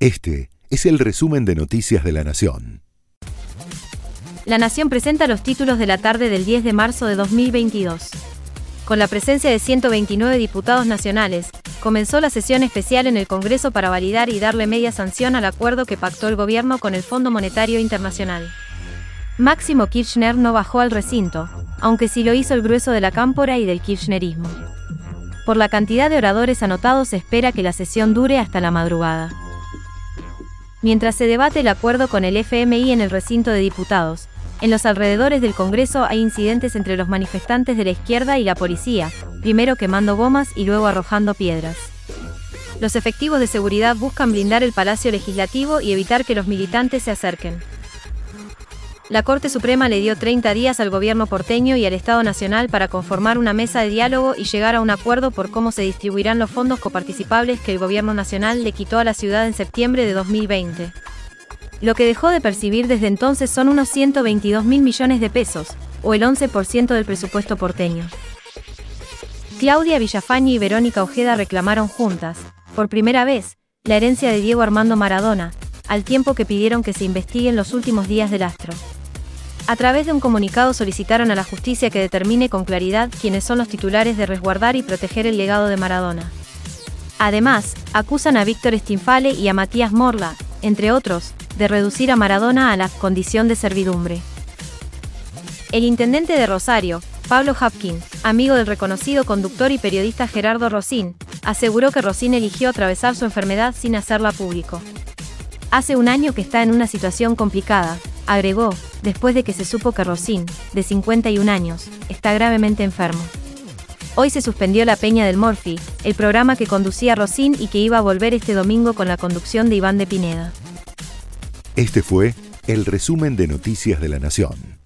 Este es el resumen de Noticias de la Nación. La Nación presenta los títulos de la tarde del 10 de marzo de 2022. Con la presencia de 129 diputados nacionales, comenzó la sesión especial en el Congreso para validar y darle media sanción al acuerdo que pactó el gobierno con el Fondo Monetario Internacional. Máximo Kirchner no bajó al recinto, aunque sí lo hizo el grueso de la cámpora y del kirchnerismo. Por la cantidad de oradores anotados se espera que la sesión dure hasta la madrugada. Mientras se debate el acuerdo con el FMI en el recinto de diputados, en los alrededores del Congreso hay incidentes entre los manifestantes de la izquierda y la policía, primero quemando gomas y luego arrojando piedras. Los efectivos de seguridad buscan blindar el Palacio Legislativo y evitar que los militantes se acerquen. La Corte Suprema le dio 30 días al gobierno porteño y al Estado Nacional para conformar una mesa de diálogo y llegar a un acuerdo por cómo se distribuirán los fondos coparticipables que el gobierno nacional le quitó a la ciudad en septiembre de 2020. Lo que dejó de percibir desde entonces son unos 122 mil millones de pesos, o el 11% del presupuesto porteño. Claudia Villafañe y Verónica Ojeda reclamaron juntas, por primera vez, la herencia de Diego Armando Maradona, al tiempo que pidieron que se investiguen los últimos días del astro. A través de un comunicado solicitaron a la justicia que determine con claridad quiénes son los titulares de resguardar y proteger el legado de Maradona. Además, acusan a Víctor Stinfale y a Matías Morla, entre otros, de reducir a Maradona a la condición de servidumbre. El intendente de Rosario, Pablo Hapkin, amigo del reconocido conductor y periodista Gerardo Rosín, aseguró que Rosín eligió atravesar su enfermedad sin hacerla público. Hace un año que está en una situación complicada, agregó, después de que se supo que Rosín, de 51 años, está gravemente enfermo. Hoy se suspendió la Peña del Morphy, el programa que conducía Rosín y que iba a volver este domingo con la conducción de Iván de Pineda. Este fue el resumen de Noticias de la Nación.